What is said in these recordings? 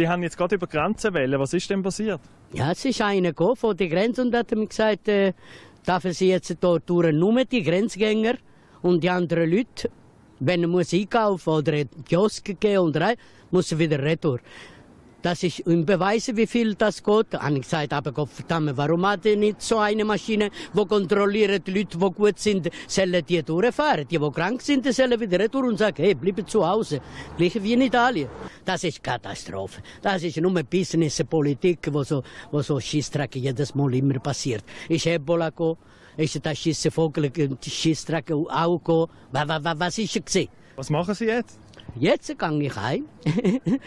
Sie haben jetzt gerade über Grenzen wählen. Was ist denn passiert? Ja, es ist einer gekommen von der Grenze und hat mir gesagt, äh, dürfen Sie jetzt hier durch nur die Grenzgänger und die anderen Leute, wenn er muss einkaufen oder in den Kiosk gehen und rein, muss er wieder retour. Das ist um beweisen, wie viel das geht. Habe ich gesagt, aber Gott verdammt, warum hat er nicht so eine Maschine, die kontrolliert, die Leute, die gut sind, sollen die durchfahren. Die, die krank sind, sollen wieder retour und sagen, hey, bleib zu Hause. Gleich wie in Italien. Das ist Katastrophe. Das ist nur Business, Politik, wo so, wo so Schissdreck jedes Mal immer passiert. Ist Ebola gekommen, ist der Schissenvogel, Schissdreck auch gekommen. Was, was, was ist er gewesen? Was machen Sie jetzt? Jetzt gehe ich heim.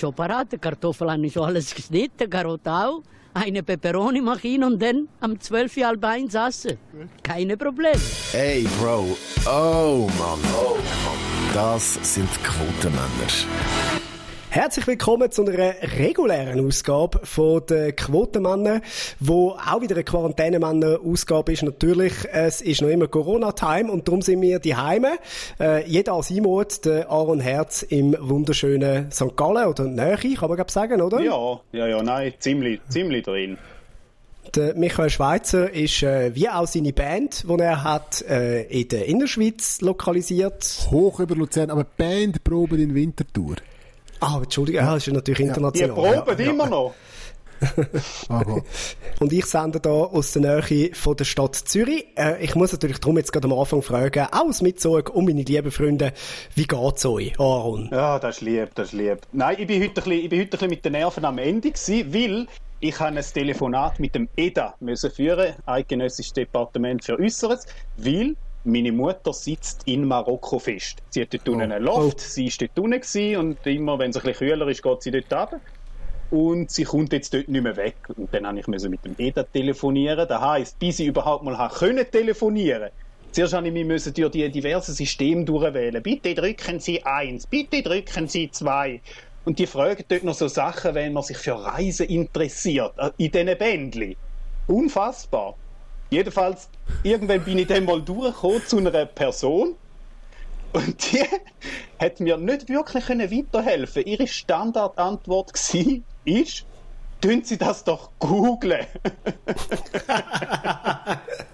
schon parat, Kartoffeln habe ich schon alles geschnitten, Karotte auch. Eine Peperoni mache ich und dann am 12 Uhr halb eins essen. Keine Probleme. Ey, Bro. Oh. Oh, Mann. Das sind Quotenmänner. Herzlich willkommen zu einer regulären Ausgabe von den Quotenmännern, wo auch wieder eine Quarantänenmänner-Ausgabe ist. Natürlich, es ist noch immer Corona-Time und darum sind wir die Heime. Äh, jeder als Imut, der Aaron Herz im wunderschönen St. Gallen oder Nähe, kann man glaube sagen, oder? Ja, ja, ja, nein, ziemlich, ziemlich drin. Der Michael Schweitzer ist äh, wie auch seine Band, die er hat äh, in der Innerschweiz lokalisiert. Hoch über Luzern, aber Bandprobe in Winterthur. Ah, Entschuldigung, ja, das ist natürlich international. Die proben ja, immer noch. und ich sende da aus der Nähe von der Stadt Zürich. Äh, ich muss natürlich darum jetzt gerade am Anfang fragen, aus Mitzug und meine lieben Freunde, wie geht's euch, Aaron? Ja, das ist lieb, das ist lieb. Nein, ich bin heute ein bisschen, ich bin heute ein bisschen mit den Nerven am Ende gewesen, weil ich habe ein Telefonat mit dem EDA müssen führen, Eidgenössisches Departement für Äußeres, weil meine Mutter sitzt in Marokko fest. Sie hat dort unten oh. einen Loft, oh. sie war dort unten und immer, wenn es ein bisschen kühler ist, geht sie dort runter. Und sie kommt jetzt dort nicht mehr weg. Und dann musste ich mit dem EDA telefonieren. Das heisst, bis ich überhaupt mal können telefonieren Zuerst musste ich mich durch die diversen Systeme durchwählen. Bitte drücken Sie eins, bitte drücken Sie zwei. Und die fragen dort noch so Sachen, wenn man sich für Reisen interessiert, äh, in diesen Bändchen. Unfassbar. Jedenfalls, irgendwann bin ich dann mal durchgekommen zu einer Person und die hat mir nicht wirklich weiterhelfen Ihre Standardantwort war, ist, tun Sie das doch googeln.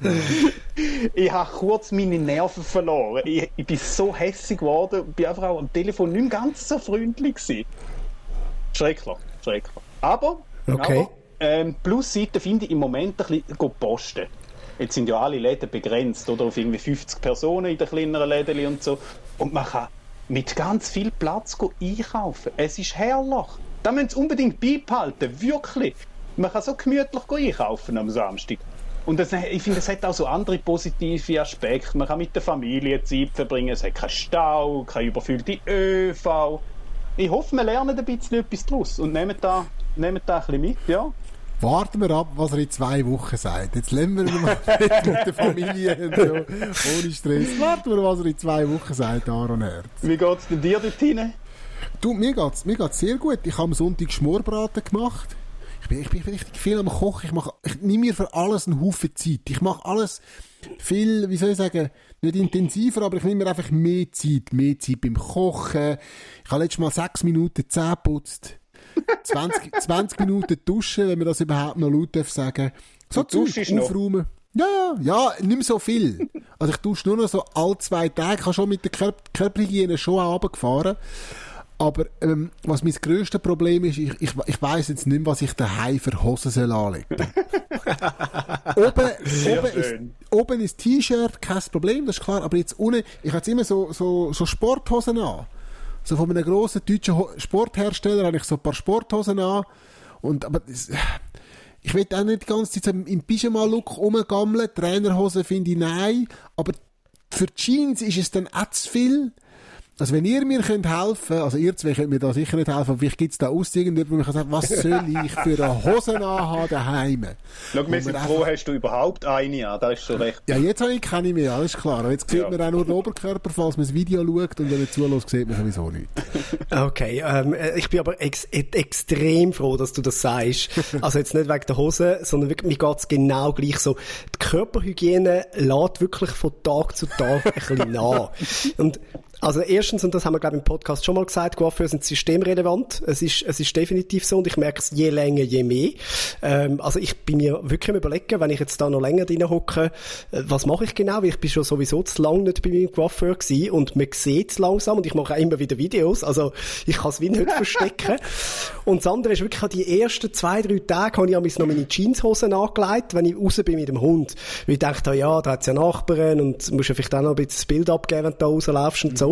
ich habe kurz meine Nerven verloren. Ich, ich bin so hässlich geworden, bin einfach auch am Telefon nicht ganz so freundlich gewesen. Schrecklich, schrecklich. Aber, okay. aber ähm, Plusseite finde ich im Moment ein bisschen posten. Jetzt sind ja alle Läden begrenzt, oder? Auf irgendwie 50 Personen in den kleineren Läden und so. Und man kann mit ganz viel Platz einkaufen. Es ist herrlich. Da müssen Sie unbedingt beibehalten. Wirklich. Man kann so gemütlich einkaufen am Samstag. Und das, ich finde, es hat auch so andere positive Aspekte. Man kann mit der Familie Zeit verbringen, es hat keinen Stau, keine überfüllte ÖV. Ich hoffe, wir lernen ein bisschen etwas daraus und nehmen da, nehmen da ein bisschen mit, ja. Warten wir ab, was er in zwei Wochen sagt. Jetzt lernen wir mal mit der Familie und so, ohne Stress. Warten wir, was er in zwei Wochen sagt, Aaron Herz. Wie geht es denn dir dort hinein? Du, mir geht's, mir geht's sehr gut. Ich habe am Sonntag Schmorbraten gemacht. Ich bin, ich bin richtig viel am Kochen. Ich, mache, ich nehme mir für alles einen Haufen Zeit. Ich mache alles viel, wie soll ich sagen, nicht intensiver, aber ich nehme mir einfach mehr Zeit. Mehr Zeit beim Kochen. Ich habe letztes Mal sechs Minuten Zähne putzt. 20, 20 Minuten duschen, wenn man das überhaupt noch laut darf sagen. So Zeug aufräumen. Ja, ja, ja, nicht mehr so viel. Also ich dusche nur noch so alle zwei Tage. Ich habe schon mit der Kör Körperhygiene schon runtergefahren. Aber ähm, was mein grösstes Problem ist, ich, ich, ich weiss jetzt nicht mehr, was ich daheim für Hosen soll anlegen oben, oben, ist, oben ist T-Shirt, kein Problem, das ist klar. Aber jetzt unten, ich habe jetzt immer so, so, so Sporthosen an. So von einem grossen deutschen Sporthersteller habe ich so ein paar Sporthosen an. Und, aber ich will auch nicht die ganze Zeit im Pyjama-Look rumgammeln. Trainerhosen finde ich nein. Aber für Jeans ist es dann auch zu viel. Also wenn ihr mir könnt helfen, also ihr zwei könnt mir da sicher nicht helfen, aber vielleicht gibt es da aus wo mich sagt, was soll ich für eine Hose anhaben daheim? Schau, wir sind froh, hast du überhaupt eine an, das ist schon recht. Ja, jetzt habe ich keine mehr, alles klar. Aber jetzt sieht ja. man auch nur den Oberkörper, falls man das Video schaut und wenn man zulässt, sieht man sowieso nichts. Okay, ähm, ich bin aber ex extrem froh, dass du das sagst. Also jetzt nicht wegen der Hose, sondern wirklich, mir geht es genau gleich so. Die Körperhygiene lädt wirklich von Tag zu Tag ein bisschen nach. Und Also erstens, und das haben wir glaube ich im Podcast schon mal gesagt, Coiffeure sind systemrelevant. Es ist, es ist definitiv so und ich merke es je länger, je mehr. Ähm, also ich bin mir wirklich am überlegen, wenn ich jetzt da noch länger drin hocke, äh, was mache ich genau, weil ich bin schon sowieso zu lange nicht bei meinem Coiffeur gewesen und man sieht es langsam und ich mache auch immer wieder Videos, also ich kann es wie nicht verstecken. Und das andere ist wirklich, die ersten zwei, drei Tage habe ich am noch meine Jeanshosen angelegt, wenn ich raus bin mit dem Hund. Weil ich dachte, ja, da hat es ja Nachbarn und musst ja vielleicht auch noch ein bisschen das Bild abgeben, wenn du da rauslaufst und so.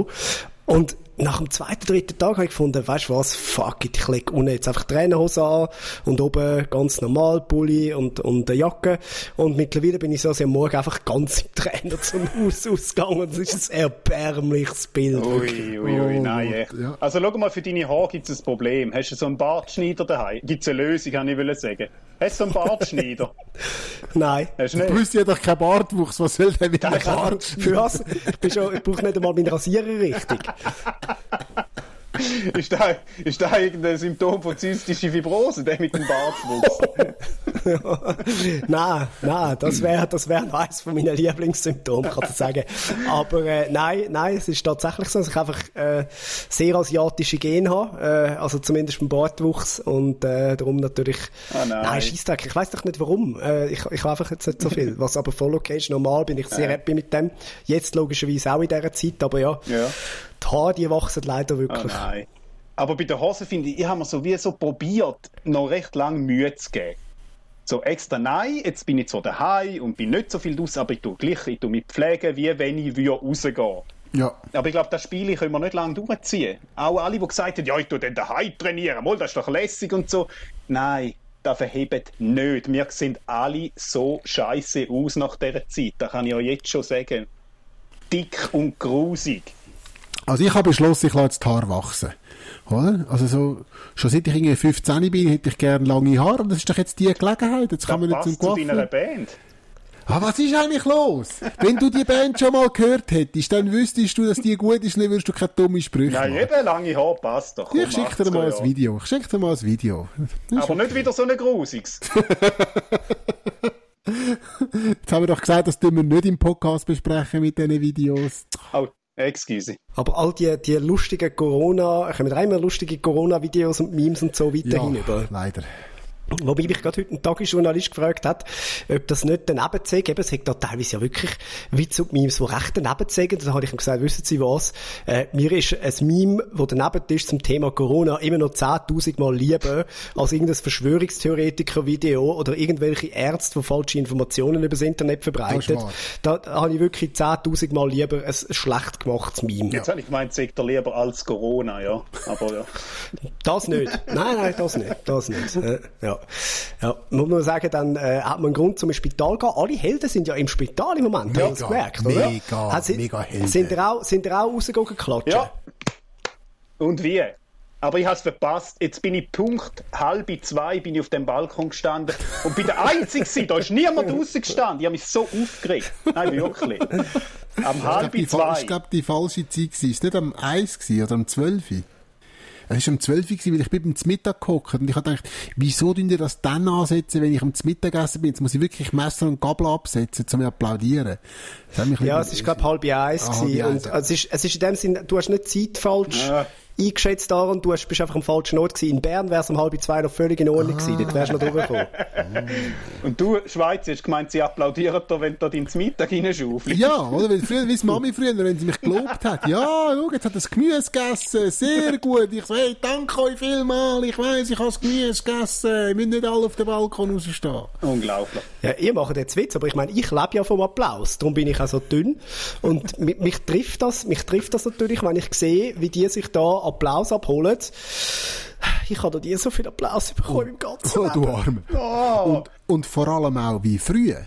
Und nach dem zweiten, dritten Tag habe ich gefunden, weißt du was, fuck it, ich lege unten jetzt einfach Trainerhose an und oben ganz normal Pulli und, und eine Jacke. Und mittlerweile bin ich so also am Morgen einfach ganz im Trainer zum Haus ausgegangen und es ist ein erbärmliches Bild. Ui, ui, ui, nein, echt. ja. Also schau mal, für deine Haare gibt es ein Problem. Hast du so einen Bartschneider daheim? Gibt es eine Lösung, kann ich sagen. Hast du so einen Bartschneider? Nein. Hast du Du nicht? brauchst ja doch keinen Bartwuchs, was soll der mit einem Nein, Bart? Für was? Ich, bin schon, ich brauche nicht einmal meinen Rasierer richtig. Ist da, ist da irgendein Symptom von zystischer Fibrose, der mit dem Bartwuchs? Nein, nein, das wäre das wär eines von meinen Lieblingssymptomen, kann ich sagen. Aber äh, nein, nein, es ist tatsächlich so, dass ich einfach äh, sehr asiatische Gene habe, äh, also zumindest beim Bartwuchs und äh, darum natürlich... Ah, nein. nein, Scheissdreck, ich weiß doch nicht warum. Äh, ich, ich habe einfach jetzt nicht so viel, was aber voll okay ist. Normal bin ich sehr happy mit dem. Jetzt logischerweise auch in dieser Zeit, aber ja, Ja. die Haare, die wachsen leider Ah, wirklich. nein. Aber bei den Hosen finde ich, ich habe mir so wie so probiert, noch recht lange Mühe zu geben. So extra nein, jetzt bin ich zwar daheim und bin nicht so viel draus, aber ich tue gleich, ich tue mich pflegen, wie wenn ich würde rausgehen Ja. Aber ich glaube, das Spiel können wir nicht lange durchziehen. Auch alle, die gesagt haben, ja, ich tue dann daheim trainieren, mal, das ist doch lässig und so. Nein, das verhebt nicht. Wir sehen alle so scheiße aus nach dieser Zeit. Das kann ich ja jetzt schon sagen. Dick und grusig. Also ich habe beschlossen, ich lasse jetzt die Haare wachsen. Oder? Also so, schon seit ich irgendwie 15 bin, hätte ich gerne lange Haare und das ist doch jetzt die Gelegenheit. Jetzt kann man nicht zum passt zu deiner Coiffeur. Band. Ah, was ist eigentlich los? Wenn du die Band schon mal gehört hättest, dann wüsstest du, dass die gut ist dann würdest du keine dummen Sprüche Nein, machen. eben, lange Haare passt doch. Ich schicke dir mal ein Video. Ich schicke dir mal ein Video. Aber nicht wieder so ein grusiges. Jetzt haben wir doch gesagt, das tun wir nicht im Podcast besprechen mit diesen Videos. Oh, excuse. Aber all die, die lustigen Corona, kommen da immer lustige Corona-Videos und Memes und so weiterhin über. leider. Wobei mich gerade heute ein Tagesjournalist gefragt hat, ob das nicht daneben sei. Eben, es hat da teilweise ja wirklich Witze und Memes, die recht daneben zeigen. Da habe ich ihm gesagt, wissen Sie was? Äh, mir ist ein Meme, das daneben ist zum Thema Corona immer noch 10.000 Mal lieber als irgendein Verschwörungstheoretiker-Video oder irgendwelche Ärzte, die falsche Informationen über das Internet verbreiten. Da, da habe ich wirklich 10.000 Mal lieber ein schlecht gemachtes Meme. Jetzt habe ich gemeint, sagt er lieber als Corona, ja. Aber ja. Das nicht. Nein, nein, das nicht. Das nicht. Äh, ja. Ja. Muss man sagen, dann äh, hat man einen Grund zum Spital gehen. Alle Helden sind ja im Spital im Moment. Mega, haben Sie gemerkt, oder? mega, Haben Sie- mega Helden. Sind ihr auch, sind ihr auch rausgegangen klatschen? Ja. Und wie? Aber ich habe es verpasst. Jetzt bin ich Punkt halb zwei bin ich auf dem Balkon gestanden und bin der Einzige. Da ist niemand draußen gestanden. Ich habe mich so aufgeregt. Nein, wirklich. Am Ich glaube, halb zwei. ich glaub, die falsche Zeit war. Es war nicht am 1 gewesen oder am 12. Es war am 12 gewesen, weil ich bin beim Mittag gehockt und ich habe gedacht, wieso tun ihr das dann ansetzen, wenn ich am Mittagessen bin? Jetzt muss ich wirklich Messer und Gabel absetzen, um zu applaudieren. Ja, es ist, glaube halb eins Ah, halb gewesen. eins, Und ja. es ist, es ist in dem Sinn, du hast nicht Zeit falsch Ja. Eingeschätzt daran und du hast, bist einfach am falschen Ort gewesen. In Bern wäre es um halb zwei noch völlig in Ordnung gewesen. Dort wärst du noch durchgekommen. Und du, Schweiz, hast gemeint, sie applaudieren dir, wenn du da ins Mittag reinschaufelst. Ja, oder? Weil früher, wie Mami früher, wenn sie mich gelobt hat. Ja, schau, jetzt hat das Gemüse gegessen. Sehr gut. Ich so, hey, danke euch vielmal. Ich weiss, ich habe das Gemüse gegessen. Wir müssen nicht alle auf den Balkon rausstehen. Unglaublich. Ja, ihr macht jetzt Witz, aber ich meine, ich lebe ja vom Applaus. Darum bin ich auch so dünn. Und mich, mich trifft das, mich trifft das natürlich, wenn ich sehe, wie die sich da Applaus abholen. Ich habe noch nie so viel Applaus bekommen im ganzen Oh, du Leben. Arme. Und, und vor allem auch wie früher.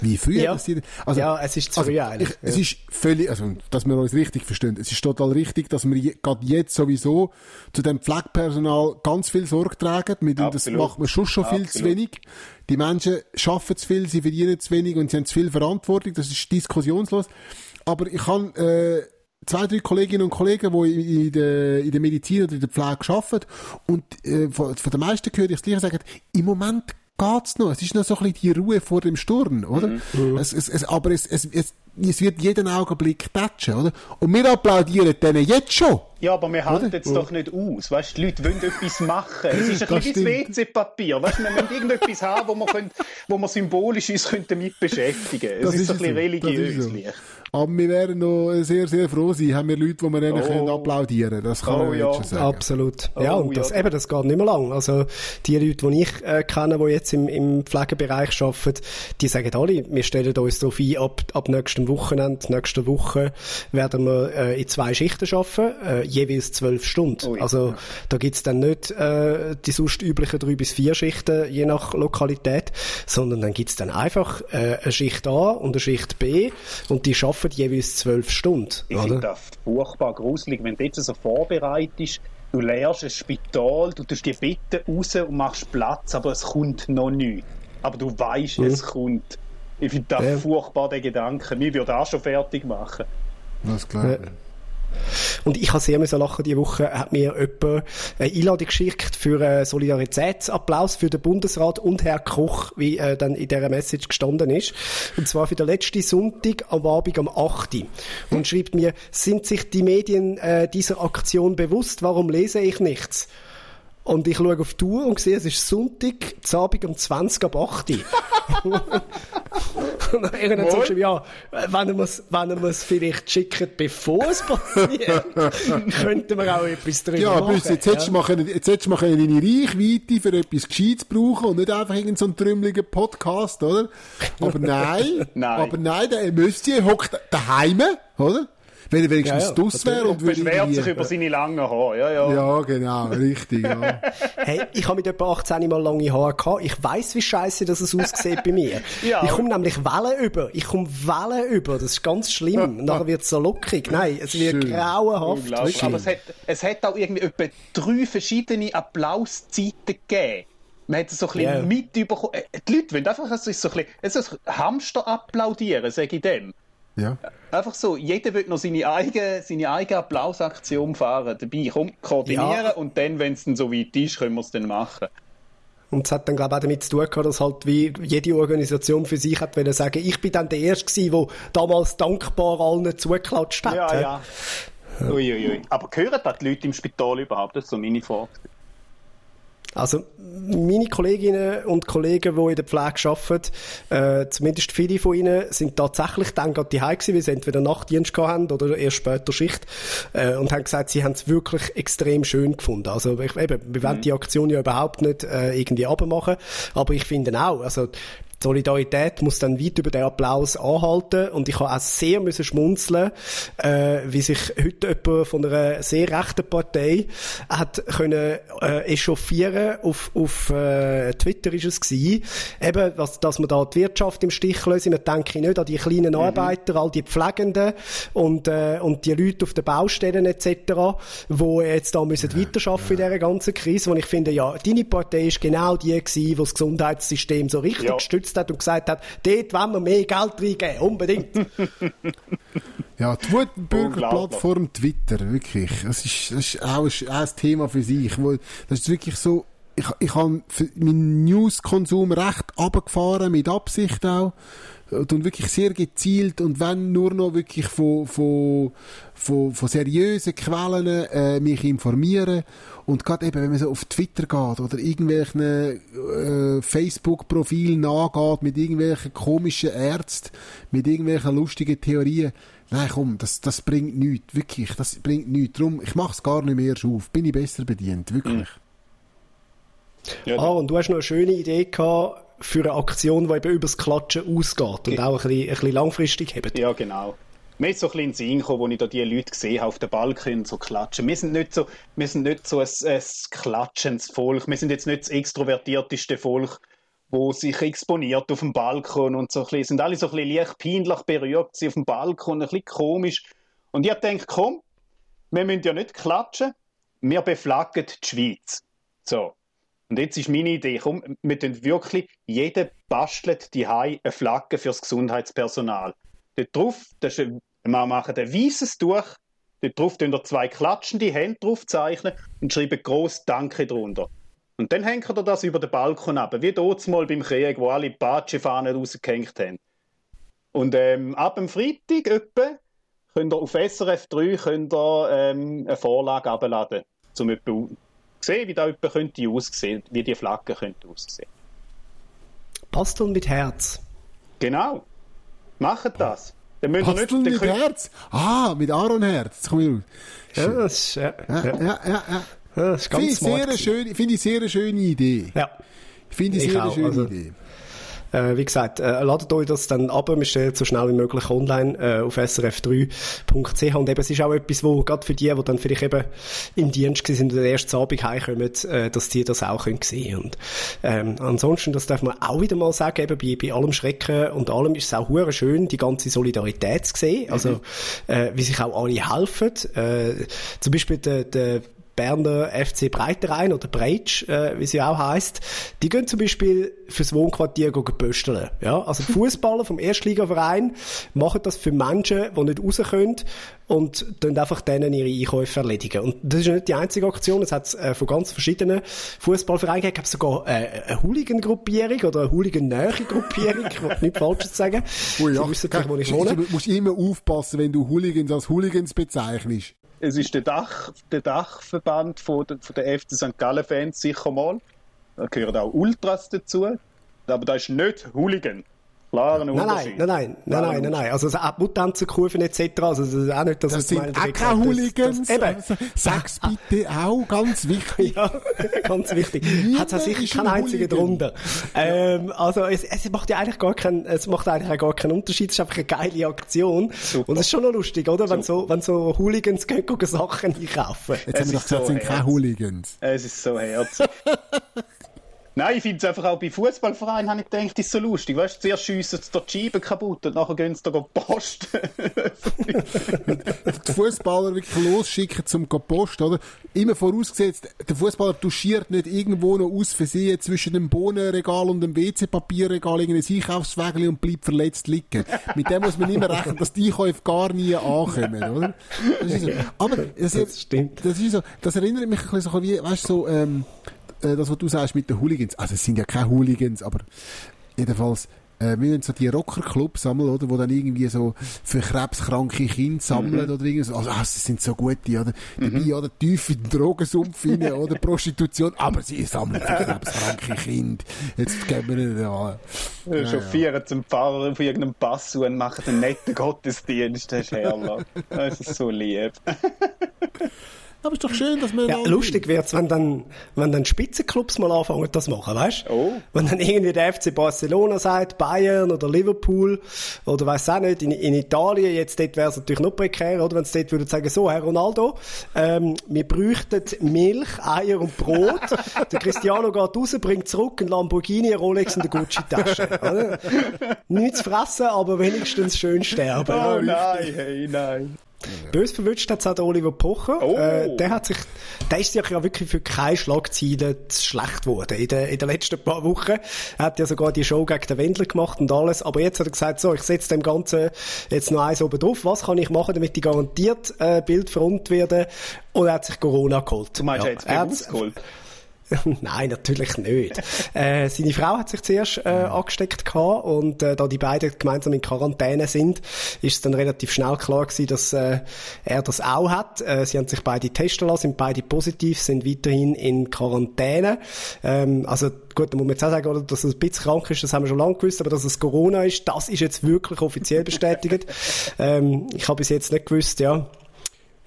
Wie früher. Ja. dass die- also, Ja, es ist zu früh eigentlich, Ich, Es ja. ist völlig, also, dass wir uns richtig verstehen. Es ist total richtig, dass wir je- gerade jetzt sowieso zu dem Pflegepersonal ganz viel Sorge tragen. Wir, tun- das Absolut. macht man schon schon viel zu Absolut. wenig. Die Menschen schaffen zu viel, sie verdienen zu wenig und sie haben zu viel Verantwortung. Das ist diskussionslos. Aber ich kann, äh, zwei, drei Kolleginnen und Kollegen, die in der, in der Medizin oder in der Pflege arbeiten und äh, von, von den meisten höre ich das Gleiche sagen, im Moment geht's noch. Es ist noch so ein bisschen die Ruhe vor dem Sturm, oder? Es, es, es, aber es, es, es, es wird jeden Augenblick tätschen, oder? Und wir applaudieren denen jetzt schon. Ja, aber wir halten es doch nicht aus. Weißt, die Leute wollen etwas machen. Es ist ein Das bisschen. WC-Papier. Weißt, wir müssen irgendetwas haben, wo wir, können, wo wir symbolisch uns können damit beschäftigen können. Es Das ist, ist so ein bisschen so. religiös. Aber wir wären noch sehr, sehr froh sein, haben wir Leute, die wir denen Oh. können applaudieren Das kann Oh, man ja. jetzt schon sagen. Absolut. Oh, ja, und das, ja. eben, das geht nicht mehr lang. Also, die Leute, die ich äh, kenne, die jetzt im, im Pflegebereich arbeiten, die sagen alle, wir stellen uns darauf ein, ab, ab nächstem Wochenende, nächste Woche, werden wir äh, in zwei Schichten arbeiten, äh, jeweils zwölf Stunden. Ui. Also, da gibt's dann nicht äh, die sonst üblichen drei bis vier Schichten, je nach Lokalität, sondern dann gibt's dann einfach äh, eine Schicht A und eine Schicht B und die arbeiten jeweils zwölf Stunden. Ich finde das furchtbar gruselig, wenn du jetzt so vorbereitest, du leerst ein Spital, du tust die Betten raus und machst Platz, aber es kommt noch nichts. Aber du weißt, es kommt. Ich finde das Ja. furchtbar, der Gedanke. Mir würde auch schon fertig machen. Das glaube ich. Und ich habe sehr müssen lachen, die Woche hat mir jemand eine Einladung geschickt für einen Solidaritätsapplaus für den Bundesrat und Herr Koch, wie äh, dann in dieser Message gestanden ist. Und zwar für den letzten Sonntag am Abend am 8. Und schreibt mir, sind sich die Medien äh, dieser Aktion bewusst? Warum lese ich nichts? Und ich schaue auf die Uhr und sehe, es ist Sonntag, zu Abend um 20 ab 8. und dann irgendwann sagst du, ja, wenn er es, wenn er es vielleicht schickt, bevor es passiert, könnten wir auch etwas drüber Ja, machen. Büssi, jetzt hättest du mal können- jetzt hättest du mal können deine Reichweite für etwas Gescheites brauchen und nicht einfach irgendeinen so einen trümmeligen Podcast, oder? Aber nein, Nein. aber nein, der Müsste hockt daheim, oder? Wenn er wenigstens Ja, ja, draus wäre und würde Beschwert sich über seine langen Haare. Ja, ja. Ja, genau, richtig, ja. Hey, ich habe mit etwa 18 mal lange Haare gehabt. Ich weiss, wie scheiße das aussieht bei mir. Ja. Ich komme nämlich Wellen über. Ich komme Wellen über. Das ist ganz schlimm. Und nachher wird es so lockig. Nein, es wird Schön. grauenhaft. Aber es hat, es hat auch irgendwie etwa drei verschiedene Applauszeiten gegeben. Man hat es so ein bisschen Ja. mitbekommen. Äh, Die Leute wollen einfach so ein bisschen, Hamster applaudieren, sage ich dem. Ja. Einfach so, jeder will noch seine eigene, seine eigene Applausaktion fahren. Dabei, komm, koordinieren Ja. und dann, wenn es dann so weit ist, können wir es dann machen. Und es hat dann, glaube ich, auch damit zu tun gehabt, dass halt wie jede Organisation für sich hat wollen sagen, ich bin dann der Erste der damals dankbar allen zugeklatscht hat. Ja, ja. Uiuiui. Ui. Aber hören das die Leute im Spital überhaupt? Das ist so meine Frage. Also meine Kolleginnen und Kollegen, die in der Pflege arbeiten, äh, zumindest viele von ihnen, sind tatsächlich dann gerade die gewesen, weil sie entweder Nachtdienst gehabt haben oder erst später Schicht äh, und haben gesagt, sie haben es wirklich extrem schön gefunden. Also ich, eben, wir wollen die Aktion ja überhaupt nicht äh, irgendwie abmachen, aber ich finde auch, also die Solidarität muss dann weit über den Applaus anhalten und ich habe auch sehr müssen schmunzeln, äh, wie sich heute jemand von einer sehr rechten Partei hat können äh, echauffieren auf, auf äh, Twitter ist es gewesen, eben, dass, dass man da die Wirtschaft im Stich lassen. Man denke nicht an die kleinen Arbeiter, all die Pflegenden und, äh, und die Leute auf den Baustellen etc., wo jetzt da müssen weiterarbeiten in dieser ganzen Krise, wo ich finde, ja, deine Partei ist genau die gewesen, die das Gesundheitssystem so richtig Ja. Gestützt hat und gesagt hat, dort wollen wir mehr Geld reingeben, unbedingt. Ja, die Wutbürgerplattform Twitter, wirklich. Das ist, das ist auch ein, Thema für sich. Wo, das ist wirklich so, ich, ich habe meinen News-Konsum recht abgefahren, mit Absicht auch. Und wirklich sehr gezielt und wenn nur noch wirklich von, von, von, von seriösen Quellen äh, mich informieren. Und gerade eben, wenn man so auf Twitter geht oder irgendwelchen äh, Facebook-Profilen nachgeht mit irgendwelchen komischen Ärzten, mit irgendwelchen lustigen Theorien, Nein, komm, das, das bringt nichts, wirklich, das bringt nichts. Darum, ich mach's gar nicht mehr auf. Bin ich besser bedient, wirklich. Ja, ah, und du hast noch eine schöne Idee gehabt für eine Aktion, die eben übers Klatschen ausgeht und auch ein bisschen, ein bisschen langfristig hebt. Ja, genau. Mir ist so ein bisschen Sinn gekommen, wo ich da die Leute gesehen habe auf den Balkon so klatschen. Wir sind nicht so, wir sind nicht so ein, ein klatschendes Volk. Wir sind jetzt nicht das extrovertierteste Volk, wo sich exponiert auf dem Balkon und so ein bisschen, sind alle so ein bisschen leicht peinlich berührt sie auf dem Balkon, ein bisschen komisch. Und ich denke, komm, wir müssen ja nicht klatschen, wir beflaggen die Schweiz. So. Und jetzt ist meine Idee, komm, wir tun wirklich, jeder bastelt die eine Flagge fürs Gesundheitspersonal. Dort drauf, das ist, wir machen ein weißes Tuch, dort drauf wir zwei klatschende Hände drauf zeichnen und schreiben groß Danke drunter. Und dann hängt er das über den Balkon ab, wie dort mal beim Krieg, wo alle Patschefahnen rausgehängt haben. Und ähm, ab dem Freitag etwa könnt ihr auf SRF 3 könnt ihr, ähm, eine Vorlage abladen, um etwa zu sehen, wie da etwa könnte aussehen, wie die Flagge könnte aussehen. Basteln mit Herz. Genau. Macht das. Dann müsst ihr nicht, mit Herz? Ah, mit Aaron Herz. Jetzt komm ich raus. Ja, das ist, ja, Ja, ja, ja, ja. das ist Finde ganz ich, smart. sehr schöne, finde ich sehr eine schöne Idee. Ja. Finde ich Ich sehr eine auch, schöne also- Idee. Äh, wie gesagt, äh, ladet euch das dann ab, wir stellen es so schnell wie möglich online äh, auf srf3.ch und eben, es ist auch etwas, wo gerade für die, die dann vielleicht eben im Dienst sind und den ersten Abend heimkommen, äh, dass die das auch können sehen und ähm, ansonsten, das darf man auch wieder mal sagen, eben bei, bei allem Schrecken und allem ist es auch hure schön, die ganze Solidarität zu sehen, also äh, wie sich auch alle helfen, äh, zum Beispiel der, der Berner FC Breiterein oder Breitsch, äh, wie sie auch heisst, die gehen zum Beispiel fürs Wohnquartier gehen pösteln. Ja? Also die Fußballer vom Erstligaverein machen das für Menschen, die nicht raus können und dann einfach denen ihre Einkäufe erledigen. Und das ist nicht die einzige Aktion, es hat äh, von ganz verschiedenen Fußballvereinen gegeben, es sogar äh, eine Hooligan-Gruppierung oder eine Hooligan-Nähe-Gruppierung, ich will nichts Falsches sagen. Oh ja, Sie wissen wo ich du wohne. musst immer aufpassen, wenn du Hooligans als Hooligans bezeichnest. Es ist der, Dach, der Dachverband von der, von der FC St. Gallen-Fans sicher mal. Da gehören auch Ultras dazu. Aber da ist nicht Hooligan. Klaren Nein, nein, Unterschied. nein, nein, nein, nein, nein, nein. Also, auch Mutanzenkurven etc. Also, das ist auch nicht, dass Das es sind auch das- keine das- Hooligans. Eben. Also, sag's bitte auch, ganz wichtig. Ja, ganz wichtig. Hat es sicher keinen ein einzigen drunter. Ähm, also, es, es macht ja eigentlich gar keinen, es macht eigentlich auch gar keinen Unterschied. Es ist einfach eine geile Aktion. Super. Und es ist schon noch lustig, oder? Wenn so, wenn so Hooligans gehen, gehen Sachen einkaufen. Jetzt haben wir doch gesagt, es so sind keine. Hooligans. Es ist so herzig. Nein, ich finde es einfach auch bei Fußballvereinen, habe ich gedacht, ist so lustig. Weißt du, zuerst schiessen sie die Scheiben kaputt und nachher gehen sie da Post. die Fußballer wirklich losschicken zum go Post, oder? Immer vorausgesetzt, der Fußballer duschiert nicht irgendwo noch aus Versehen zwischen dem Bohnenregal und dem WC-Papierregal irgendein Einkaufswägel und bleibt verletzt liegen. Mit dem muss man immer rechnen, dass die Einkäufe gar nie ankommen, oder? Das ist so. Aber das, Das stimmt. Das ist so, das erinnert mich ein bisschen so wie, weißt du, so, ähm, äh, das, was du sagst mit den Hooligans. Also, es sind ja keine Hooligans, aber jedenfalls, äh, wir haben so die Rockerclubs sammeln, oder, wo dann irgendwie so für krebskranke Kinder sammeln, oder irgendwie so. Also, ah, sie sind so gute, oder? Dabei, oder, tief in den Drogensumpf rein, oder Prostitution, aber sie sammeln für krebskranke Kinder. Jetzt geben wir ihnen, ja. Chauffieren zum Pfarrer auf irgendeinem Pass und machen einen netten Gottesdienst. Das ist herrlich. Das ist so lieb. Aber ist doch schön, dass man Ja, lustig wird's, wenn dann, wenn dann Spitzenclubs mal anfangen, das machen, weißt? Oh. Wenn dann irgendwie der FC Barcelona sagt, Bayern oder Liverpool, oder weiss auch nicht, in, in Italien, jetzt dort wäre es natürlich noch prekär, oder? Wenn sie dort würden sagen, so, Herr Ronaldo, ähm, wir bräuchten Milch, Eier und Brot. der Cristiano geht raus, bringt zurück ein Lamborghini, eine Rolex und eine Gucci-Tasche. Nichts fressen, aber wenigstens schön sterben. Oh nein, hey, nein. Bös verwünscht hat es auch der Oliver Pocher. Oh. Äh, der hat sich, der ist sich ja wirklich für keine Schlagzeilen zu schlecht geworden in den, in den letzten paar Wochen. Er hat ja sogar die Show gegen den Wendler gemacht und alles. Aber jetzt hat er gesagt, so, ich setze dem Ganzen jetzt noch eins oben drauf. Was kann ich machen, damit ich garantiert äh, Bildfront werde? Und er hat sich Corona geholt. Du meinst, Ja, er hat es geholt? Nein, natürlich nicht. äh, seine Frau hat sich zuerst äh, angesteckt gehabt und äh, da die beiden gemeinsam in Quarantäne sind, ist es dann relativ schnell klar gewesen, dass äh, er das auch hat. Äh, sie haben sich beide testen lassen, sind beide positiv, sind weiterhin in Quarantäne. Ähm, also gut, da muss man jetzt auch sagen, oder, dass er ein bisschen krank ist, das haben wir schon lange gewusst, aber dass es Corona ist, das ist jetzt wirklich offiziell bestätigt. ähm, ich habe bis jetzt nicht gewusst, ja,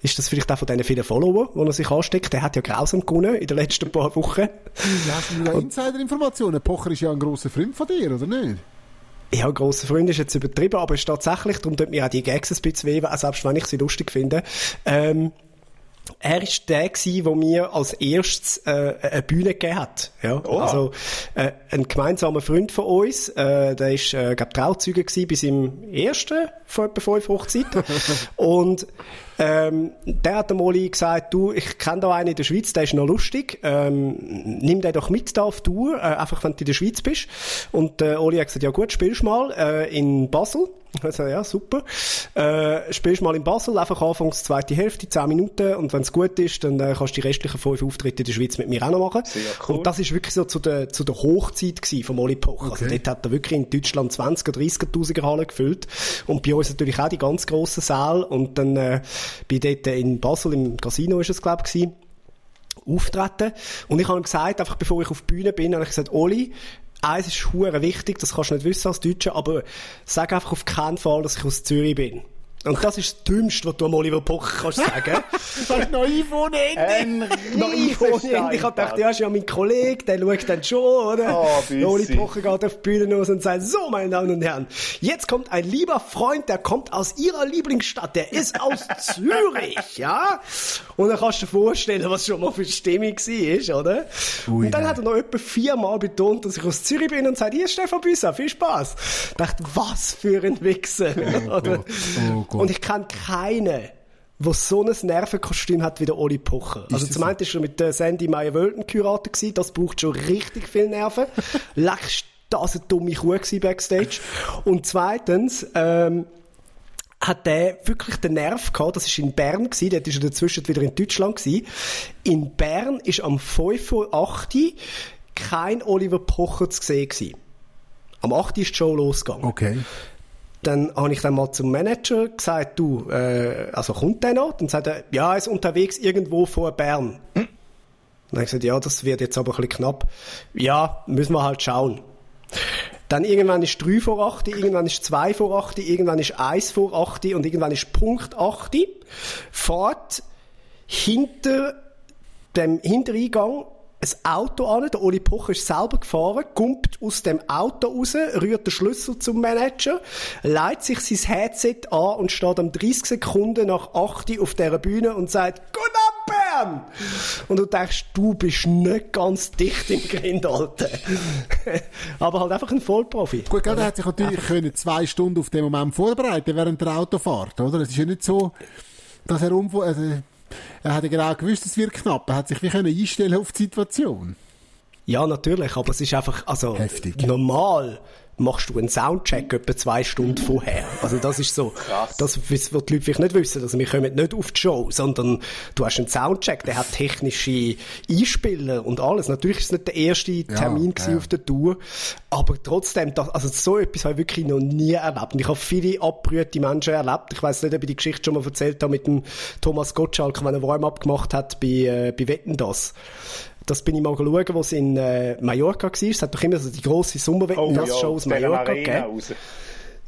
ist das vielleicht auch von diesen vielen Follower, wo er sich ansteckt? Der hat ja grausam gewonnen in den letzten paar Wochen. Ja, hast du Insider-Informationen? Pocher ist ja ein grosser Freund von dir, oder nicht? Ja, grosser Freund ist jetzt übertrieben, aber es ist tatsächlich, darum tut mir auch die Gags ein bisschen weh, selbst wenn ich sie lustig finde. Ähm, er ist der gsi, der mir als erstes äh, eine Bühne gegeben hat. Ja, also äh, ein gemeinsamer Freund von uns, äh, der ist, äh, glaub Trauzeuge gsi bis im ersten von etwa fünf Hochzeit und Ähm, der hat Oli gesagt, du, ich kenne da einen in der Schweiz, der ist noch lustig, ähm, nimm den doch mit da auf Tour, äh, einfach wenn du in der Schweiz bist. Und äh, Oli hat gesagt, ja gut, spielst mal äh, in Basel. Also, ja, super. Äh, spielst mal in Basel, einfach anfangs zweite Hälfte, 10 Minuten, und wenn es gut ist, dann äh, kannst du die restlichen fünf Auftritte in der Schweiz mit mir auch noch machen. Sehr cool. Und das ist wirklich so zu der, zu der Hochzeit gewesen vom Oli Pocher. Also dort hat er wirklich in Deutschland 20 oder 30'000er Hallen gefüllt. Und bei uns natürlich auch die ganz grossen Säle. Und dann, äh, bin dort in Basel, im Casino ist es, glaube ich, auftreten. Und ich habe ihm gesagt, einfach bevor ich auf die Bühne bin, habe ich gesagt, Oli, eins ist hure wichtig, das kannst du nicht wissen als Deutscher, aber sag einfach auf keinen Fall, dass ich aus Zürich bin. Und das ist das Dümmste, was du am Oliver Pocher kannst sagen. Das ist naiv ohne Ende. Ein Noch einvorne. Ich hab gedacht, ja, ist ja mein Kollege, der schaut dann schon, oder? Oh, Der Oli Büssi. Pocher geht auf die Bühne los und sagt, so, meine Damen und Herren, jetzt kommt ein lieber Freund, der kommt aus Ihrer Lieblingsstadt, der ist aus Zürich, ja? Und dann kannst du dir vorstellen, was schon mal für Stimmung war, oder? Ui, und dann nein. hat er noch etwa viermal betont, dass ich aus Zürich bin und sagt, hier ist Stefan Büsser, viel Spaß. Ich dachte, was für ein Wichser, oder? Gott, oh Gott. Und ich kenne keinen, der so ein Nervenkostüm hat wie der Oli Pocher. Also das zum einen ist er mit der Sandy Meyer-Wölten geheiratet gewesen, das braucht schon richtig viel Nerven. Leckst das eine dumme Kuh gewesen backstage. Und zweitens, ähm, hat der wirklich den Nerv gehabt, das war in Bern, gewesen, dort ist er dazwischen wieder in Deutschland gewesen. In Bern ist am 5 vor 8 Uhr kein Oliver Pocher zu sehen gewesen. Am 8 Uhr ist die Show losgegangen. Okay. Dann habe ich dann mal zum Manager gesagt, du, äh, also kommt der noch? Dann sagt er, ja, er ist unterwegs irgendwo vor Bern. Dann habe ich gesagt, ja, das wird jetzt aber ein bisschen knapp. Ja, müssen wir halt schauen. Dann irgendwann ist 3 vor 8, irgendwann ist 2 vor 8, irgendwann ist 1 vor 8 und irgendwann ist Punkt 8. Fahrt hinter dem Hintereingang ein Auto an, der Oli Pocher ist selber gefahren, kommt aus dem Auto raus, rührt den Schlüssel zum Manager, leitet sich sein Headset an und steht am 30 Sekunden nach 8 auf dieser Bühne und sagt, Guten Abend, Bern! Und du denkst, du bist nicht ganz dicht im Grind, Alter. Aber halt einfach ein Vollprofi. Gut, gell, er hat sich natürlich können zwei Stunden auf den Moment vorbereiten während der Autofahrt, oder? Es ist ja nicht so, dass er umfo also, er hat ja genau gewusst, es wird knapp. Er hat sich wie können einstellen auf die Situation. Ja, natürlich, aber es ist einfach, also, Heftig. normal machst du einen Soundcheck etwa zwei Stunden vorher. Also das ist so, Krass. das wird die Leute vielleicht nicht wissen, also wir kommen nicht auf die Show, sondern du hast einen Soundcheck, der hat technische Einspieler und alles. Natürlich ist es nicht der erste Termin gewesen ja. auf der Tour, aber trotzdem, das, also so etwas habe ich wirklich noch nie erlebt. Und ich habe viele abgerührte Menschen erlebt. Ich weiß nicht, ob ich die Geschichte schon mal erzählt habe mit dem Thomas Gottschalk, wenn er Warm-up gemacht hat bei, äh, bei Wetten, das. Das bin ich mal schauen, wo es in äh, Mallorca war. Es hat doch immer so die grosse Sommerwetten-Show aus aus Mallorca gegeben.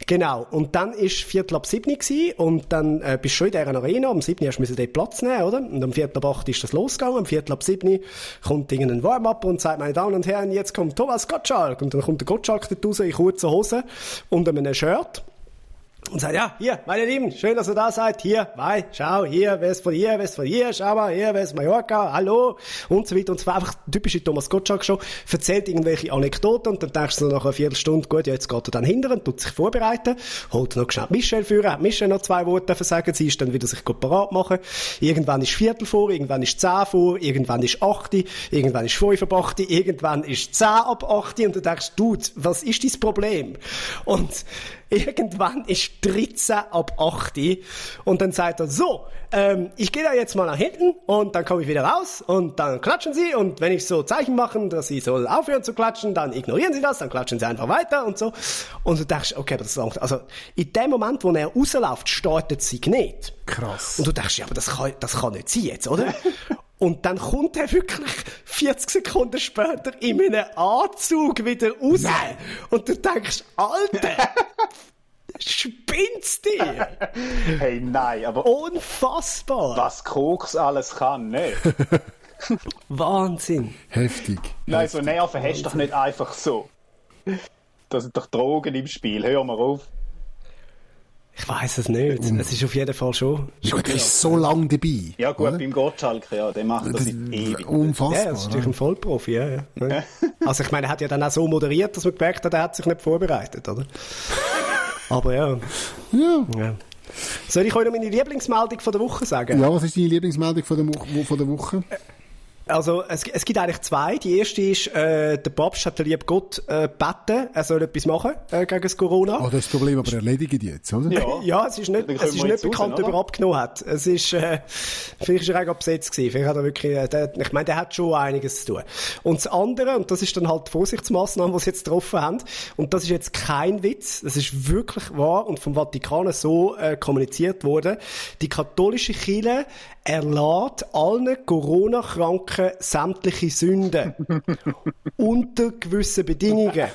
Genau. Und dann ist Viertel ab sieben gsi und dann äh, bist du schon in dieser Arena. Am sieben hast du dort Platz nehmen, oder? Und am Viertel ab acht ist das losgegangen. Am Viertel ab sieben kommt irgendein Warm-up und sagt, meine Damen und Herren, jetzt kommt Thomas Gottschalk. Und dann kommt der Gottschalk dort raus in kurzer Hose und einem Shirt. Und sagt, ja, hier, meine Lieben, schön, dass ihr da seid. Hier, bei, schau, hier, wer ist von hier, wer ist von hier, schau mal, hier, wer ist Mallorca, hallo, und so weiter. Und zwar einfach typische Thomas Gottschalk schon, erzählt irgendwelche Anekdoten und dann denkst du nach einer Viertelstunde, gut, ja, jetzt geht er dann hinter und tut sich vorbereiten, holt noch schnell Michelle führen, hat Michelle noch zwei Worte dürfen sagen, sie ist dann wieder sich parat machen. Irgendwann ist Viertel vor, irgendwann ist zehn vor, irgendwann ist acht, irgendwann ist fünf ab acht, irgendwann ist zehn ab acht und du denkst, du, was ist dein Problem? Und irgendwann ist 13 ab 8 und dann sagt er, so, ähm, ich gehe da jetzt mal nach hinten und dann komme ich wieder raus und dann klatschen sie und wenn ich so Zeichen mache, dass sie soll aufhören zu klatschen, dann ignorieren sie das, dann klatschen sie einfach weiter und so. Und du denkst, okay, aber das ist lang- also in dem Moment, wo er rausläuft, startet sie nicht. Krass. Und du denkst, ja, aber das kann, das kann nicht sein jetzt, oder? Und dann kommt er wirklich 40 Sekunden später in einem Anzug wieder raus. Und du denkst, Alter, spinnst dir? Hey, nein, aber Unfassbar. was Koks alles kann, ne? Wahnsinn. Heftig. Nein, so Nerven hast du doch nicht einfach so. Das sind doch Drogen im Spiel, hör mal auf. Ich weiß es nicht. Es ist auf jeden Fall schon. Gut, er ist so lang dabei. Ja gut, oder? beim Gottschalk, ja, der macht das Das ewig. unfassbar. Ja, das ist natürlich ein Vollprofi, ja, ja. Also ich meine, er hat ja dann auch so moderiert, dass man gemerkt hat, er hat sich nicht vorbereitet, oder? Aber ja. Ja. ja. Soll ich euch noch meine Lieblingsmeldung von der Woche sagen? Ja, was ist deine Lieblingsmeldung von der, Wo- von der Woche? Also, es, es gibt eigentlich zwei. Die erste ist, äh, der Papst hat den lieben Gott äh, gebeten, er soll etwas machen äh, gegen das Corona. Oh, das Problem aber erledigt jetzt, oder? Ja. Ja, es ist nicht, es ist nicht raus, bekannt, oder? ob er abgenommen hat. Es ist, äh, vielleicht ist er auch besetzt gewesen. Vielleicht hat er wirklich, äh, der, ich meine, der hat schon einiges zu tun. Und das andere, und das ist dann halt die Vorsichtsmaßnahme, die sie jetzt getroffen haben, und das ist jetzt kein Witz, das ist wirklich wahr und vom Vatikan so äh, kommuniziert worden, die katholische Kirche erlässt allen Corona-Kranken sämtliche Sünden. unter gewissen Bedingungen.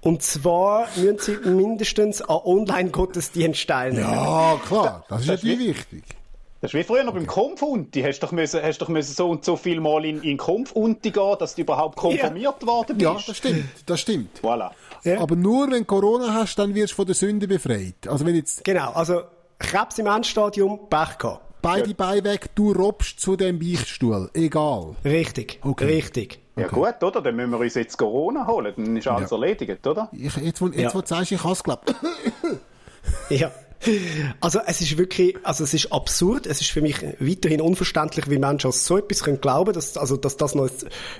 Und zwar müssen sie mindestens an Online-Gottesdienst teilnehmen. Ja, klar, das ist Das ist natürlich wichtig. Das ist wie früher noch beim Konfunti. Hast doch müssen, hast doch müssen so und so viel Mal in, in Konfunti gehen, dass du überhaupt konfirmiert worden bist. Ja, das stimmt, das stimmt. Voilà. Ja. Aber nur wenn du Corona hast, dann wirst du von der Sünde befreit. Also wenn jetzt Genau, also Krebs im Endstadium, Pech gehabt. Beide Beine weg, du robst zu dem Beichtstuhl. Egal. Richtig, Okay. richtig. Ja gut, oder? Dann müssen wir uns jetzt Corona holen. Dann ist alles Ja. erledigt, oder? Ich, jetzt, wo, jetzt, Ja. wo du sagst, ich has geglaubt. Ja. Also es ist wirklich, also es ist absurd, es ist für mich weiterhin unverständlich, wie Menschen an so etwas können glauben, dass, also, dass das noch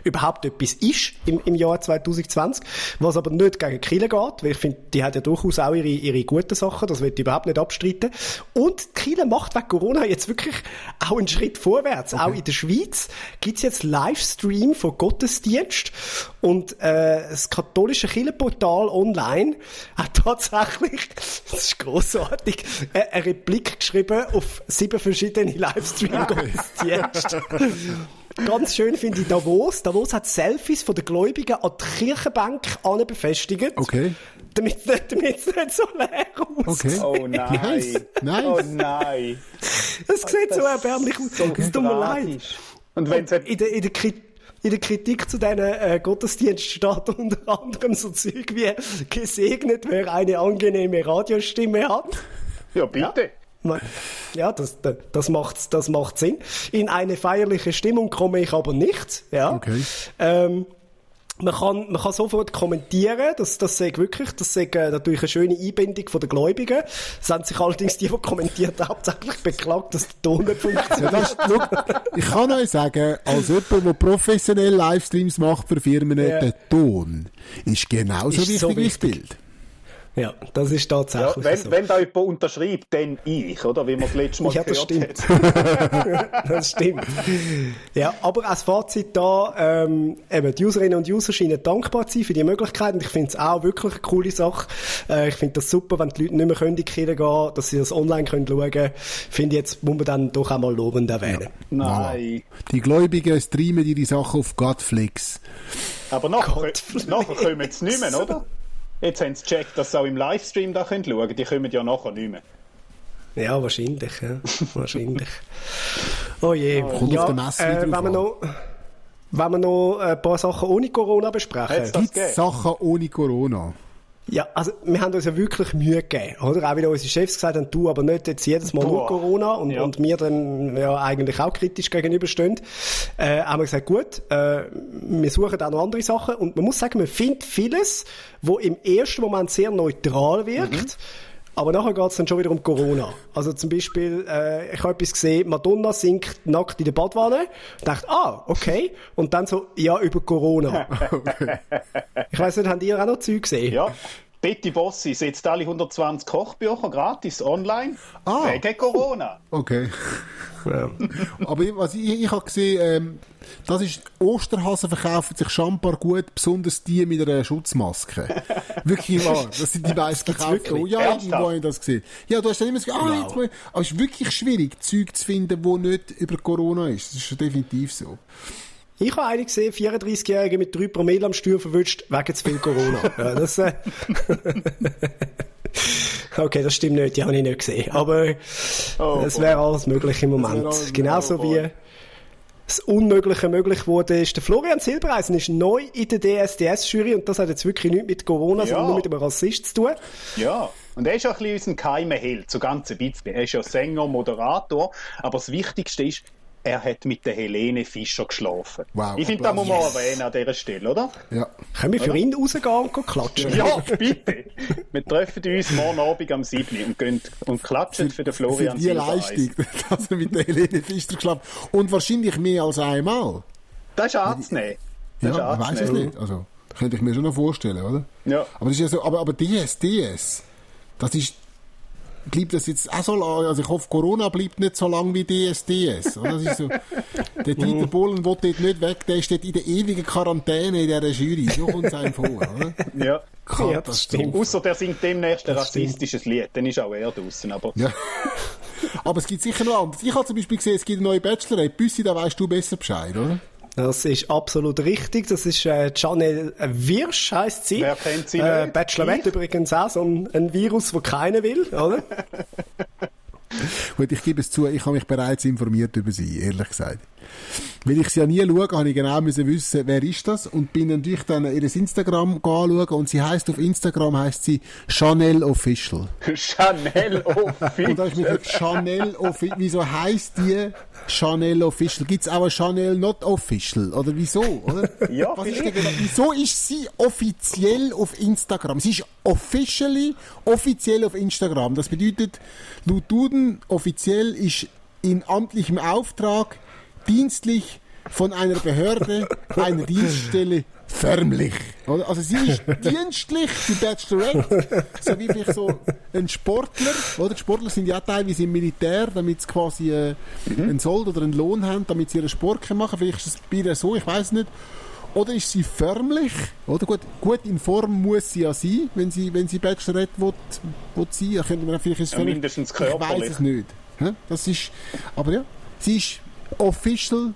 überhaupt etwas ist im, im Jahr 2020, was aber nicht gegen Kirche geht, weil ich finde, die hat ja durchaus auch ihre, ihre guten Sachen, das wird überhaupt nicht abstreiten. Und Kirche macht wegen Corona jetzt wirklich auch einen Schritt vorwärts. Auch in der Schweiz gibt's jetzt Livestream von Gottesdienst und äh, das katholische Kirchenportal online. Hat tatsächlich, das ist grossartig, eine eine Replik geschrieben auf sieben verschiedene Livestream-Gottesdienste. Ganz schön finde ich Davos. Davos hat Selfies von den Gläubigen an die Kirchenbank an befestigt. Okay. Damit es nicht, damit's nicht so leer aussieht. Okay. Oh nein. Nice. Nice. Oh nein. Es sieht so erbärmlich aus. Es tut mir leid. Und wenn es In der, in der, Kri- in der Kritik zu diesen äh, Gottesdiensten steht unter anderem so Zeug wie gesegnet, wer eine angenehme Radiostimme hat. ja bitte. Ja, das, das, das, macht, das macht Sinn. In eine feierliche Stimmung komme ich aber nicht. Ja. Okay. Ähm, man kann, man kann sofort kommentieren, das, das sei wirklich, das sei äh, natürlich eine schöne Einbindung von den Gläubigen. Es haben sich allerdings die, die kommentiert haben, hauptsächlich beklagt, dass der Ton nicht funktioniert. Ja, das, schau, ich kann euch sagen, als jemand, der professionell Livestreams macht für Firmen, Ja. der Ton ist genauso Ist wichtig so wie das wichtig. Bild. Ja, das ist Ja, tatsächlich wenn, so. wenn da jemand unterschreibt, dann ich, oder? Wie wir das letzte Mal Ja, das gehört stimmt. das stimmt. Ja, aber als Fazit da, ähm, eben, die Userinnen und User scheinen dankbar zu sein für die Möglichkeit und ich finde es auch wirklich eine coole Sache. Äh, ich finde das super, wenn die Leute nicht mehr können in die Kirche gehen, dass sie das online können schauen können. Finde ich jetzt, muss man dann doch auch mal lobend erwähnen. Nein. Die Gläubigen streamen ihre Sachen auf Godflix. Aber nachher, nachher kommen sie nicht mehr, oder? Jetzt haben sie gecheckt, dass sie auch im Livestream da schauen können. Die kommen ja nachher nicht mehr. Ja, wahrscheinlich, ja. wahrscheinlich. Oh je. Kommt ja, auf den Messe äh, wieder wenn wir noch, wenn wir noch ein paar Sachen ohne Corona besprechen. Gibt es Sachen ohne Corona? Ja, also wir haben uns ja wirklich Mühe gegeben, oder? Auch wieder unsere Chefs gesagt haben, du aber nicht jetzt jedes Mal nur Boah. Corona und, Ja. und wir dann ja eigentlich auch kritisch gegenüberstehen. Äh, haben wir gesagt, gut, äh, wir suchen auch noch andere Sachen und man muss sagen, man findet vieles, wo im ersten Moment sehr neutral wirkt. Mhm. Aber nachher geht's dann schon wieder um Corona. Also zum Beispiel, äh, ich habe etwas gesehen, Madonna singt nackt in der Badwanne. Ich dachte, ah, okay. Und dann so, ja, über Corona. ich weiß nicht, habt ihr auch noch Zeug gesehen? Ja. Betty Bossi setzt alle 120 Kochbücher gratis online. Ah. Wegen Corona. Okay. Aber ich- was ich, ich habe gesehen, ähm, das ist, Osterhasen verkaufen sich schambar gut, besonders die mit einer Schutzmaske. wirklich wahr. Das sind die meisten verkauften. Oh, ja, Ernsthaft? irgendwo habe ich das gesehen. Ja, du hast dann immer gesagt, ah, jetzt mal, aber es ist wirklich schwierig, Zeug zu finden, wo nicht über Corona ist. Das ist definitiv so. Ich habe einen gesehen, 34-Jährige mit 3 Promille am Steuer verwünscht, wegen zu viel Corona. ja, das, äh okay, das stimmt nicht, die habe ich nicht gesehen. Aber Oh, es wäre alles möglich im Moment. Genauso oh, wie das Unmögliche möglich wurde, ist der Florian Silbereisen ist neu in der DSDS-Jury und das hat jetzt wirklich nichts mit Corona, Ja. sondern nur mit einem Rassist zu tun. Ja, und er ist auch ein bisschen unser geheimer Held, so ganz ein bisschen. Er ist ja Sänger, Moderator, aber das Wichtigste ist, er hat mit der Helene Fischer geschlafen. Wow, ich finde, das muss man erwähnen an dieser Stelle, oder? Ja. Können wir für ihn rausgehen und klatschen? Ja, bitte. Wir treffen uns morgen Abend am 7. und, gehen und klatschen für den Florian Für die. Leistung, dass er mit der Helene Fischer geschlafen hat. Und wahrscheinlich mehr als einmal. Das ist anzunehmen. Das ist Ja, ich weiß es nicht. Also, könnte ich mir schon noch vorstellen, oder? Ja. Aber das ist ja so, aber, aber DS, DS, das ist, bleibt das jetzt auch so lang, also ich hoffe, Corona bleibt nicht so lang wie DSDS. Oder? Das ist so, der Dieter Bohlen will dort nicht weg, der steht in der ewigen Quarantäne in dieser Jury. So kommt es einem vor, oder? Ja. Ja, das stimmt. Außer der singt demnächst ein rassistisches Lied, dann ist auch er draußen. Aber Ja. Aber es gibt sicher noch anderes. Ich habe zum Beispiel gesehen, es gibt eine neue Bachelorette. Büssi, da weißt du besser Bescheid, oder? Das ist absolut richtig. Das ist äh, Janelle Wirsch, heisst sie. Wer kennt sie Äh? Bachelorette übrigens auch so ein, ein Virus, wo keiner will, oder? Gut, ich gebe es zu, ich habe mich bereits informiert über sie, ehrlich gesagt. Weil ich sie ja nie schaue, habe ich genau müssen wissen, wer ist das und bin natürlich dann ihr Instagram anschauen und sie heißt auf Instagram heißt sie Chanel Official. Chanel Official. Und da ich mir gedacht, Chanel Official, wieso heißt die Chanel Official? Gibt es auch eine Chanel Not Official? Oder wieso, oder? Ja, Was ist denn wieso ist sie offiziell auf Instagram? Sie ist officially offiziell auf Instagram. Das bedeutet, laut Duden offiziell ist in amtlichem Auftrag dienstlich von einer Behörde, einer Dienststelle förmlich. Also sie ist dienstlich, die Bachelorette, so wie vielleicht so ein Sportler, oder? Die Sportler sind ja teilweise im Militär, damit sie quasi äh, einen Sold oder einen Lohn haben, damit sie ihren Sport machen Vielleicht ist es bei ihr so, ich weiß nicht. Oder ist sie förmlich? Oder gut, gut in Form muss sie ja sein, wenn sie, wenn sie Bachelorette will, will sein. Ja, könnte man vielleicht Ja, mindestens Ich weiß körperlich. es nicht. Das ist, aber ja, sie ist official,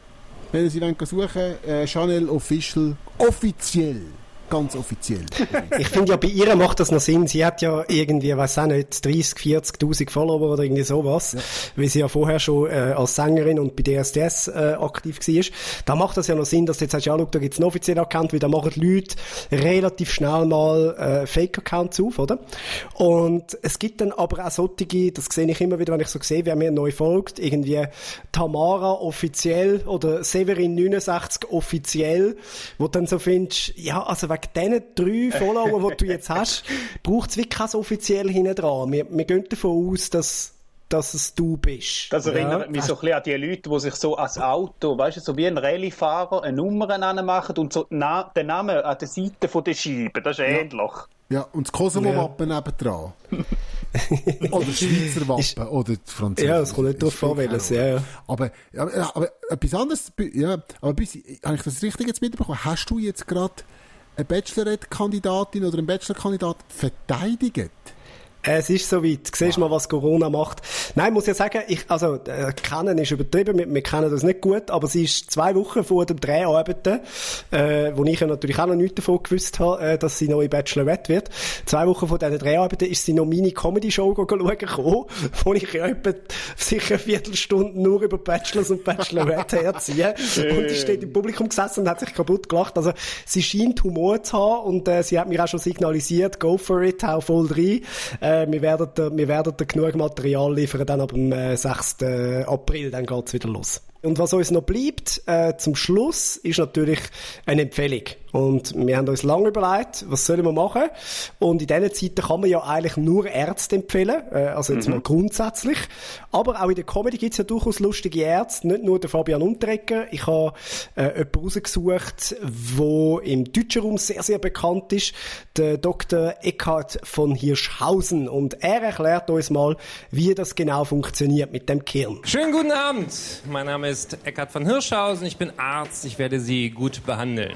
wenn sie wollen suchen äh, Chanel Official, offiziell. Ganz offiziell. Ich finde ja, bei ihr macht das noch Sinn. Sie hat ja irgendwie, weiß auch nicht, 30, 40.000 Follower oder irgendwie sowas, weil sie ja vorher schon äh, als Sängerin und bei DSDS äh, aktiv war. Da macht das ja noch Sinn, dass du jetzt sagst, ja, schau, da gibt's einen offiziellen Account, weil da machen die Leute relativ schnell mal äh, Fake-Accounts auf, oder? Und es gibt dann aber auch solche, das sehe ich immer wieder, wenn ich so sehe, wer mir neu folgt, irgendwie Tamara offiziell oder Severin 69 offiziell, wo du dann so findest, ja, also wegen diesen drei Follower, die du jetzt hast, braucht es wirklich kein offiziell hinten dran. Wir, wir gehen davon aus, dass, dass es du bist. Das erinnert mich so ein bisschen an die Leute, die sich so als Auto, weißt du, so wie ein Rallye-Fahrer eine Nummer anmachen und so na den Namen an der Seite von der Scheibe. Das ist ähnlich. Ja, und das Kosovo-Wappen nebendran. oder das Schweizer Wappen. Oder das Französische. Ja, es kommt nicht drauf an, welches, ja, ja. Aber, aber, ja, aber etwas anderes, ja, aber bis, habe ich das richtig jetzt mitbekommen? Hast du jetzt gerade eine Bachelorette-Kandidatin oder einen Bachelor-Kandidat verteidigt? Es ist soweit. Siehst du mal, was Corona macht? Nein, muss ja sagen, ich, also, äh, kennen ist übertrieben, wir, wir kennen das nicht gut, aber sie ist zwei Wochen vor dem Dreharbeiten, äh, wo ich ja natürlich auch noch nichts davon gewusst habe, äh, dass sie neue Bachelorette wird. Zwei Wochen vor diesen Dreharbeiten ist sie noch meine Comedy-Show schauen gekommen, wo ich ja etwa sicher eine Viertelstunde nur über Bachelors und Bachelorette herziehe. und die steht im Publikum gesessen und hat sich kaputt gelacht. Also, sie scheint Humor zu haben und äh, sie hat mir auch schon signalisiert, go for it, hau voll rein. Äh, wir werden wir werden genug Material liefern, dann ab dem äh, 6. April, dann geht's wieder los. Und was uns noch bleibt, äh, zum Schluss, ist natürlich eine Empfehlung. Und wir haben uns lange überlegt, was sollen wir machen? Und in diesen Zeiten kann man ja eigentlich nur Ärzte empfehlen, äh, also jetzt mal grundsätzlich. Aber auch in der Comedy gibt's ja durchaus lustige Ärzte, nicht nur der Fabian Unterrecker. Ich habe äh, jemanden rausgesucht, wo im deutschen Raum sehr, sehr bekannt ist, der Dr. Eckhard von Hirschhausen. Und er erklärt uns mal, wie das genau funktioniert mit dem Kirn. Schönen guten Abend. Mein Name ist Eckhard von Hirschhausen. Ich bin Arzt. Ich werde Sie gut behandeln.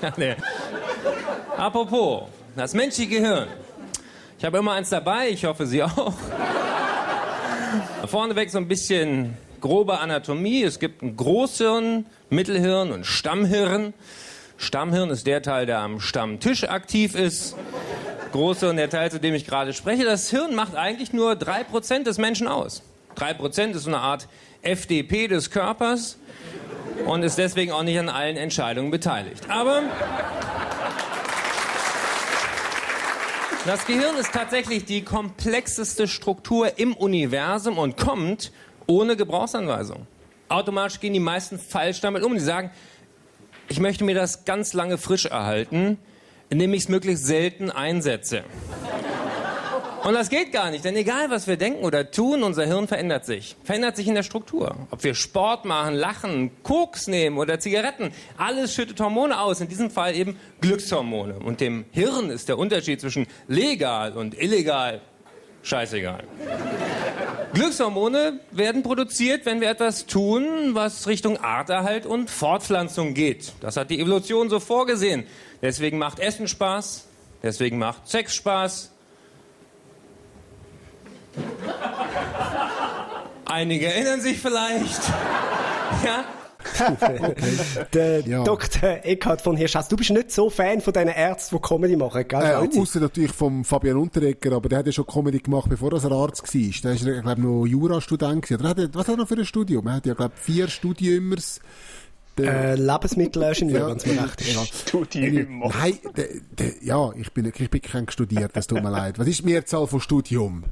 Nee. Apropos, das menschliche Gehirn. Ich habe immer eins dabei. Ich hoffe, Sie auch. Vorneweg so ein bisschen grobe Anatomie. Es gibt ein Großhirn, Mittelhirn und Stammhirn. Stammhirn ist der Teil, der am Stammtisch aktiv ist. Großhirn, der Teil, zu dem ich gerade spreche. Das Hirn macht eigentlich nur 3% des Menschen aus. 3% ist so eine Art FDP des Körpers und ist deswegen auch nicht an allen Entscheidungen beteiligt. Aber das Gehirn ist tatsächlich die komplexeste Struktur im Universum und kommt ohne Gebrauchsanweisung. automatisch gehen die meisten falsch damit um. Die sagen, ich möchte mir das ganz lange frisch erhalten, indem ich es möglichst selten einsetze. Und das geht gar nicht, denn egal was wir denken oder tun, unser Hirn verändert sich. Verändert sich in der Struktur. Ob wir Sport machen, lachen, Koks nehmen oder Zigaretten, alles schüttet Hormone aus. In diesem Fall eben Glückshormone. Und dem Hirn ist der Unterschied zwischen legal und illegal scheißegal. Glückshormone werden produziert, wenn wir etwas tun, was Richtung Arterhalt und Fortpflanzung geht. Das hat die Evolution so vorgesehen. Deswegen macht Essen Spaß, deswegen macht Sex Spaß, Einige erinnern sich vielleicht. Ja? Der Ja. Dr. Eckhard von Hirschhaus, du bist nicht so Fan von diesen Ärzten, die Comedy machen, gell? Äh? Außer natürlich vom Fabian Unterreger, aber der hat ja schon Comedy gemacht, bevor er Arzt war. Der ist, glaube ich, noch Jurastudent. Oder hat er, was hat er noch für ein Studium? Er hat ja, glaube ich, vier Studiummers. äh, Lebensmittelingenieur, wenn es mir recht ist. egal. Studium. Nein, der, der, ja, ich bin, ich bin kein studiert, das tut mir leid. Was ist die Mehrzahl von Studium?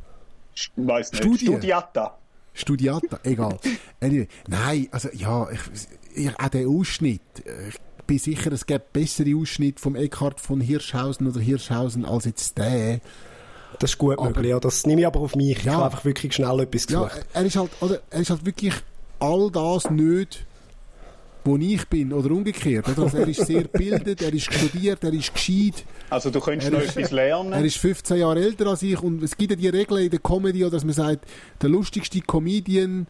Weiß nicht. Studie. Studiata. Studiata, egal. Anyway, nein, also ja, ich, ich, auch der Ausschnitt. Ich bin sicher, es gibt bessere Ausschnitte vom Eckhard von Hirschhausen oder Hirschhausen als jetzt der. Das ist gut möglich, ja. Das nehme ich aber auf mich. Ich Ja. habe einfach wirklich schnell etwas Ja, gesucht. er ist halt, oder, er ist halt wirklich all das nicht, wo ich bin, oder umgekehrt. Oder? Also er ist sehr gebildet, er ist studiert, er ist gescheit. Also du könntest Er noch ist- etwas lernen. Er ist 15 Jahre älter als ich und es gibt ja die Regel in der Comedy, oder, dass man sagt, der lustigste Comedian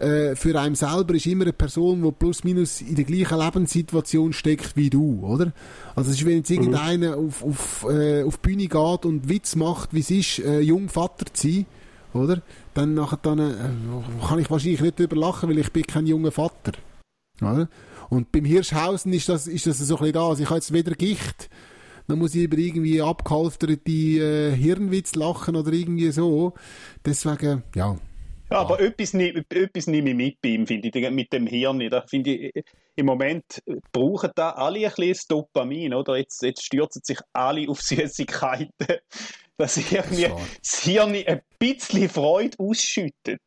äh, für einen selber ist immer eine Person, die plus minus in der gleichen Lebenssituation steckt wie du, oder? Also es ist, wenn jetzt irgendeiner auf, auf, äh, auf die Bühne geht und Witz macht, wie es ist, äh, jung Vater zu sein, oder? Dann, nachher, dann äh, kann ich wahrscheinlich nicht drüber lachen, weil ich bin kein junger Vater. Oder? Und beim Hirschhausen ist das, ist das so ein bisschen da. Also ich habe jetzt weder Gicht, dann muss ich über irgendwie abgehalfterte äh, Hirnwitz lachen oder irgendwie so. Deswegen, ja. Ja, aber etwas, nie- etwas nehme ich mit bei ihm, finde ich, mit dem Hirn. Da finde ich, im Moment brauchen da alle ein bisschen das Dopamin, oder? Jetzt, jetzt stürzen sich alle auf Süßigkeiten, dass irgendwie wahr. das Hirn ein bisschen Freude ausschüttet.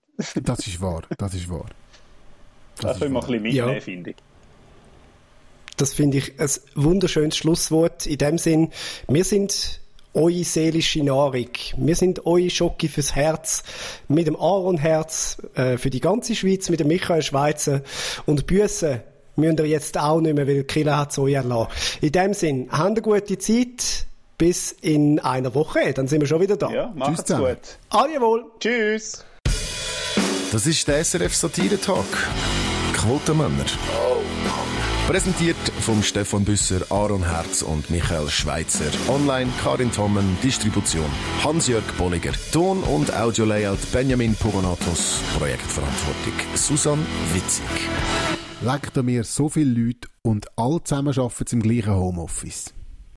Das ist wahr, das ist wahr. Da können wir ein bisschen mitnehmen, Ja. finde ich. Das finde ich ein wunderschönes Schlusswort. In dem Sinn, wir sind eure seelische Nahrung. Wir sind eure Schocke fürs Herz. Mit dem Aaron-Herz äh, für die ganze Schweiz, mit dem Michael Schweizer. Und Büssen müsst ihr jetzt auch nicht mehr, weil Killer hat es euch erlassen. In dem Sinn, habt eine gute Zeit. Bis in einer Woche. Dann sind wir schon wieder da. Ja, macht's zusammen. gut. Adieu Tschüss. Das ist der SRF Satire-Talk. Quotenmänner. Präsentiert vom Stefan Büsser, Aaron Herz und Michael Schweitzer. Online Karin Tommen, Distribution Hans-Jörg Bolliger. Ton- und Audio-Layout Benjamin Pogonatos. Projektverantwortung Susan Witzig. Legt mir so viele Leute und alle zusammen arbeiten im gleichen Homeoffice.